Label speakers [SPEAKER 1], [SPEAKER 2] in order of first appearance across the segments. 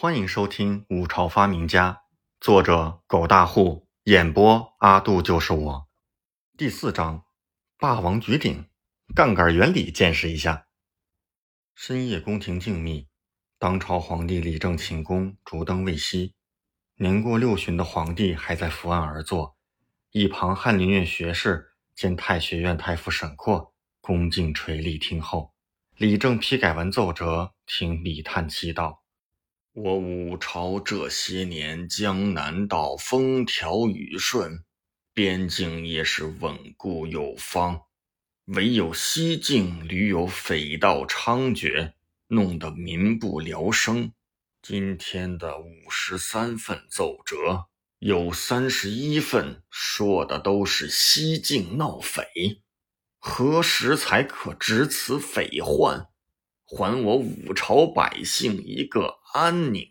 [SPEAKER 1] 欢迎收听《五朝发明家》，作者狗大户，演播阿杜就是我。第四章，霸王举鼎，杠杆原理见识一下。深夜宫廷静谧，当朝皇帝李政寝宫，烛灯未熄。年过六旬的皇帝还在伏案而坐，一旁翰林院学士兼太学院太傅沈括恭敬垂立听候。李政批改完奏折，听李叹气道。
[SPEAKER 2] 我武朝这些年，江南道风调雨顺，边境也是稳固有方，唯有西境屡有匪盗猖獗，弄得民不聊生。今天的五十三份奏折，有三十一份说的都是西境闹匪，何时才可止此匪患？还我五朝百姓一个安宁。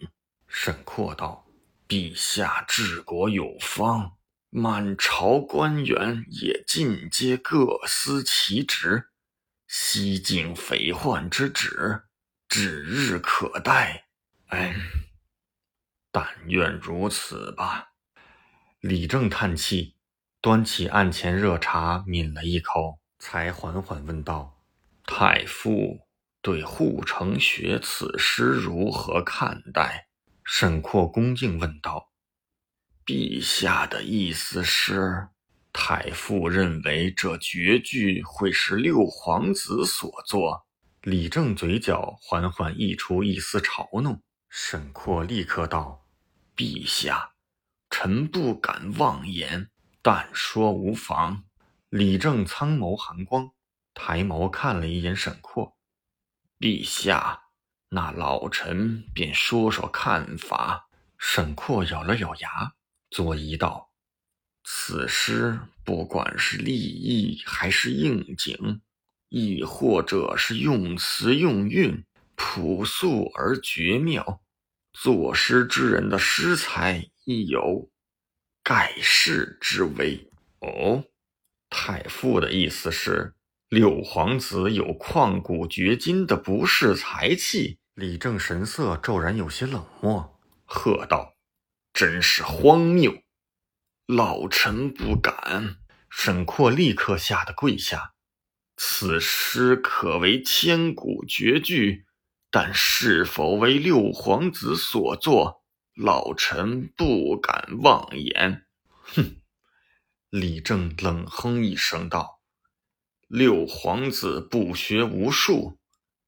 [SPEAKER 2] 沈括道：“陛下治国有方，满朝官员也尽皆各司其职，西境匪患之止，指日可待。嗯，但愿如此吧。”
[SPEAKER 1] 李正叹气，端起案前热茶抿了一口，才缓缓问道：“
[SPEAKER 2] 太傅。”对护城学此诗如何看待？
[SPEAKER 1] 沈括恭敬问道。
[SPEAKER 2] 陛下的意思是，太傅认为这绝句会是六皇子所作。
[SPEAKER 1] 李正嘴角缓缓溢出一丝嘲弄。沈括立刻道：“
[SPEAKER 2] 陛下，臣不敢妄言，但说无妨。”
[SPEAKER 1] 李正苍眸含光，抬眸看了一眼沈括。
[SPEAKER 2] 陛下，那老臣便说说看法。
[SPEAKER 1] 沈括咬了咬牙，作揖道：“
[SPEAKER 2] 此诗不管是立意还是应景，亦或者是用词用韵，朴素而绝妙。作诗之人的诗才亦有盖世之威。”
[SPEAKER 1] 哦，太傅的意思是？六皇子有旷古绝今的不世才气，李正神色骤然有些冷漠，喝道：“
[SPEAKER 2] 真是荒谬！老臣不敢。”
[SPEAKER 1] 沈括立刻吓得跪下。
[SPEAKER 2] 此诗可为千古绝句，但是否为六皇子所作，老臣不敢妄言。
[SPEAKER 1] 哼！李正冷哼一声道。
[SPEAKER 2] 六皇子不学无术，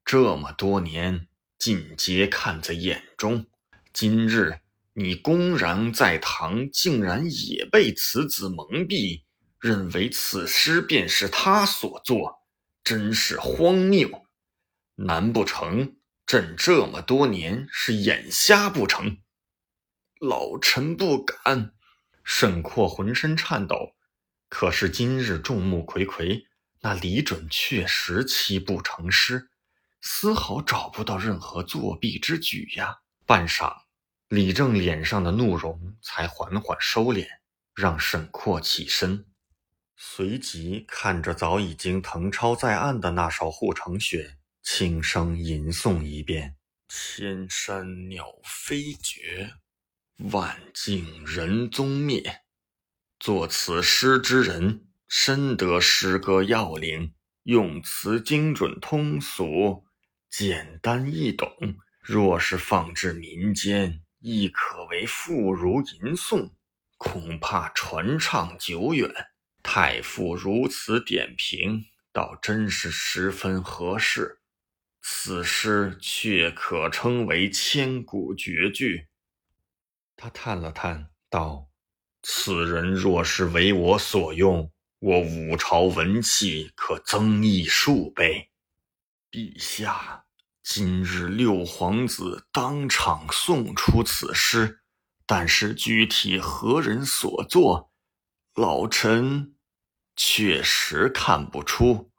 [SPEAKER 2] 这么多年尽皆看在眼中。今日你公然在堂，竟然也被此子蒙蔽，认为此诗便是他所作，真是荒谬！难不成朕这么多年是眼瞎不成？老臣不敢。
[SPEAKER 1] 沈括浑身颤抖，可是今日众目睽睽。那李准确实七步成诗，丝毫找不到任何作弊之举呀！半晌，李正脸上的怒容才缓缓收敛，让沈括起身，随即看着早已经誊抄在案的那首护城雪，轻声吟诵一遍：“
[SPEAKER 2] 千山鸟飞绝，万径人踪灭。作此诗之人。”深得诗歌要领，用词精准通俗，简单易懂。若是放置民间，亦可为妇孺吟诵，恐怕传唱久远。太傅如此点评，倒真是十分合适。此诗却可称为千古绝句。
[SPEAKER 1] 他叹了叹，道：“
[SPEAKER 2] 此人若是为我所用。”我五朝文气可增益数倍。陛下，今日六皇子当场送出此诗，但是具体何人所作，老臣确实看不出。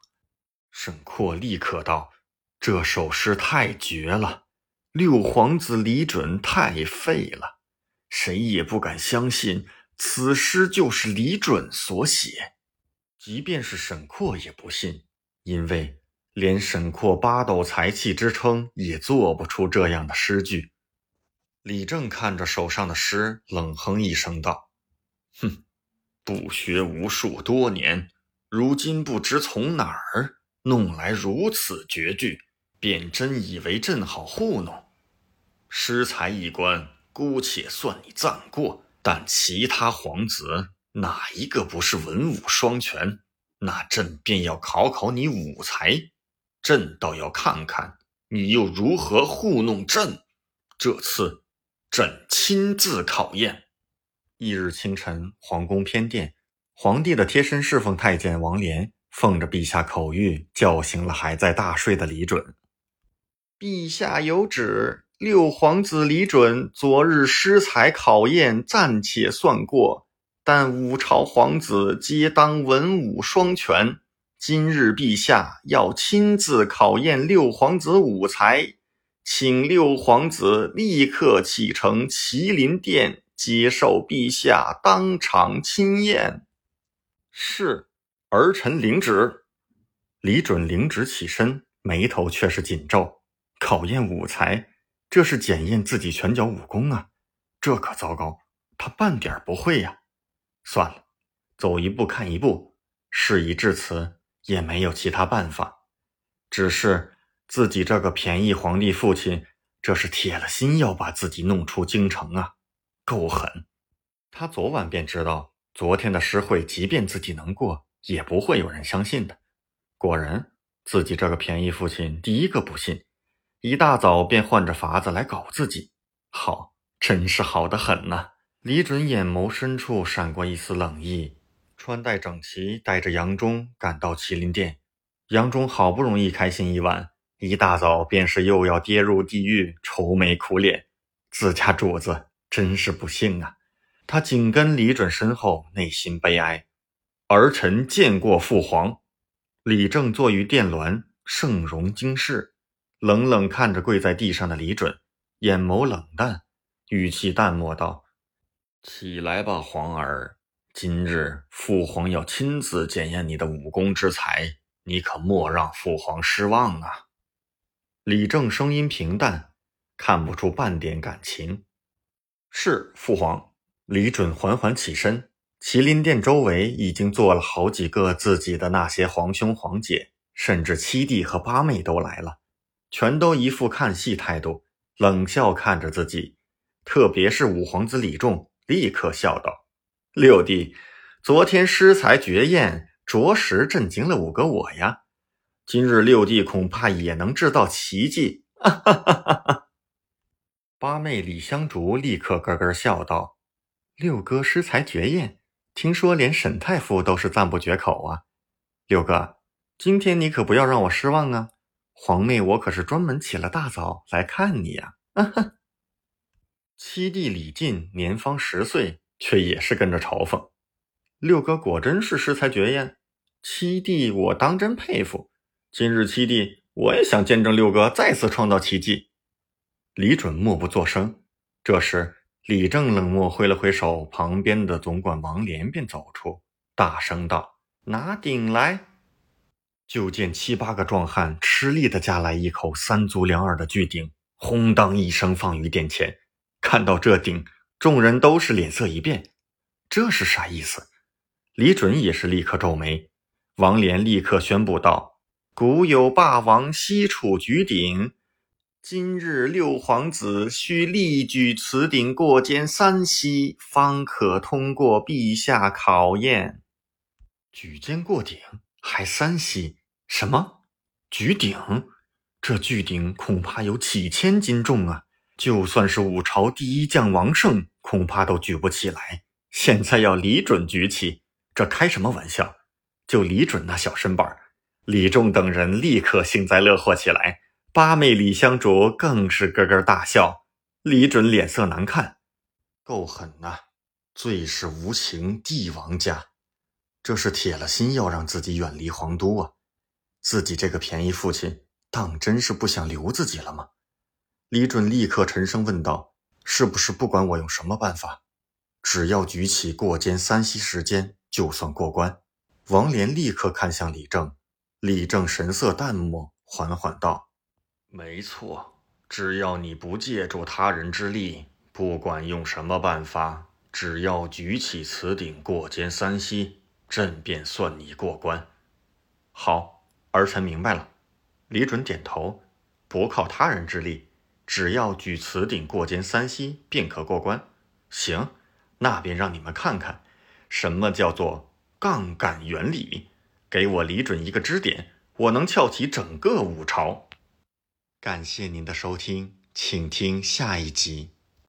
[SPEAKER 1] 沈括立刻道：“这首诗太绝了，六皇子李准太废了，谁也不敢相信此诗就是李准所写。”即便是沈括也不信，因为连沈括八斗才气之称也做不出这样的诗句。李正看着手上的诗，冷哼一声道：“
[SPEAKER 2] 哼，不学无术多年，如今不知从哪儿弄来如此绝句，便真以为朕好糊弄。诗才一关，姑且算你暂过。但其他皇子哪一个不是文武双全？那朕便要考考你武才。朕倒要看看你又如何糊弄朕。这次，朕亲自考验。”
[SPEAKER 1] 翌日清晨，皇宫偏殿，皇帝的贴身侍奉太监王莲奉着陛下口谕，叫醒了还在大睡的李准。
[SPEAKER 2] 陛下有旨。六皇子李准昨日诗才考验暂且算过，但五朝皇子皆当文武双全。今日陛下要亲自考验六皇子武才，请六皇子立刻启程麒麟殿接受陛下当场亲验。
[SPEAKER 1] 是，儿臣领旨。李准领旨起身，眉头却是紧皱。考验武才。这是检验自己拳脚武功啊，这可糟糕，他半点不会呀。算了，走一步看一步。事已至此，也没有其他办法。只是自己这个便宜皇帝父亲，这是铁了心要把自己弄出京城啊，够狠。他昨晚便知道，昨天的诗会，即便自己能过，也不会有人相信的。果然，自己这个便宜父亲第一个不信。一大早便换着法子来搞自己，好，真是好的很呐！李准眼眸深处闪过一丝冷意，穿戴整齐，带着杨忠赶到麒麟殿。杨忠好不容易开心一晚，一大早便是又要跌入地狱，愁眉苦脸。自家主子真是不幸啊！他紧跟李准身后，内心悲哀。儿臣见过父皇。李正坐于殿銮，盛容惊世。冷冷看着跪在地上的李准，眼眸冷淡，语气淡漠道：“
[SPEAKER 2] 起来吧，皇儿，今日父皇要亲自检验你的武功之才，你可莫让父皇失望啊！”
[SPEAKER 1] 李正声音平淡，看不出半点感情。是父皇。李准缓缓起身，麒麟殿周围已经坐了好几个自己的那些皇兄皇姐，甚至七弟和八妹都来了。全都一副看戏态度，冷笑看着自己。特别是五皇子李仲，立刻笑道：“六弟，昨天诗才绝艳，着实震惊了五哥我呀。今日六弟恐怕也能制造奇迹。”哈哈哈哈！八妹李香竹立刻咯咯笑道：“六哥诗才绝艳，听说连沈太傅都是赞不绝口啊。六哥，今天你可不要让我失望啊！”皇妹，我可是专门起了大早来看你呀！哈哈七弟李靖年方十岁，却也是跟着嘲讽。六哥果真是诗才绝艳，七弟我当真佩服。今日七弟，我也想见证六哥再次创造奇迹。李准默不作声。这时，李正冷漠挥了挥手，旁边的总管王莲便走出，大声道：“拿鼎来。”就见七八个壮汉吃力地夹来一口三足两耳的巨鼎，轰当一声放于殿前。看到这鼎，众人都是脸色一变，这是啥意思？李准也是立刻皱眉。王连立刻宣布道：“古有霸王西楚举鼎，今日六皇子需力举此鼎过肩三息，方可通过陛下考验。举肩过鼎，还三息？”什么举鼎？这巨鼎恐怕有几千斤重啊！就算是五朝第一将王胜，恐怕都举不起来。现在要李准举起，这开什么玩笑？就李准那小身板，李仲等人立刻幸灾乐祸起来。八妹李香竹更是咯咯大笑。李准脸色难看，够狠呐！最是无情帝王家，这是铁了心要让自己远离皇都啊！自己这个便宜父亲，当真是不想留自己了吗？李准立刻沉声问道：“是不是不管我用什么办法，只要举起过肩三息时间，就算过关？”王莲立刻看向李正，李正神色淡漠，缓缓道：“
[SPEAKER 2] 没错，只要你不借助他人之力，不管用什么办法，只要举起此鼎过肩三息，朕便算你过关。
[SPEAKER 1] 好，儿臣明白了。李准点头，不靠他人之力，只要举此鼎过肩三息，便可过关。行，那便让你们看看，什么叫做杠杆原理。给我李准一个支点，我能撬起整个五朝。感谢您的收听，请听下一集。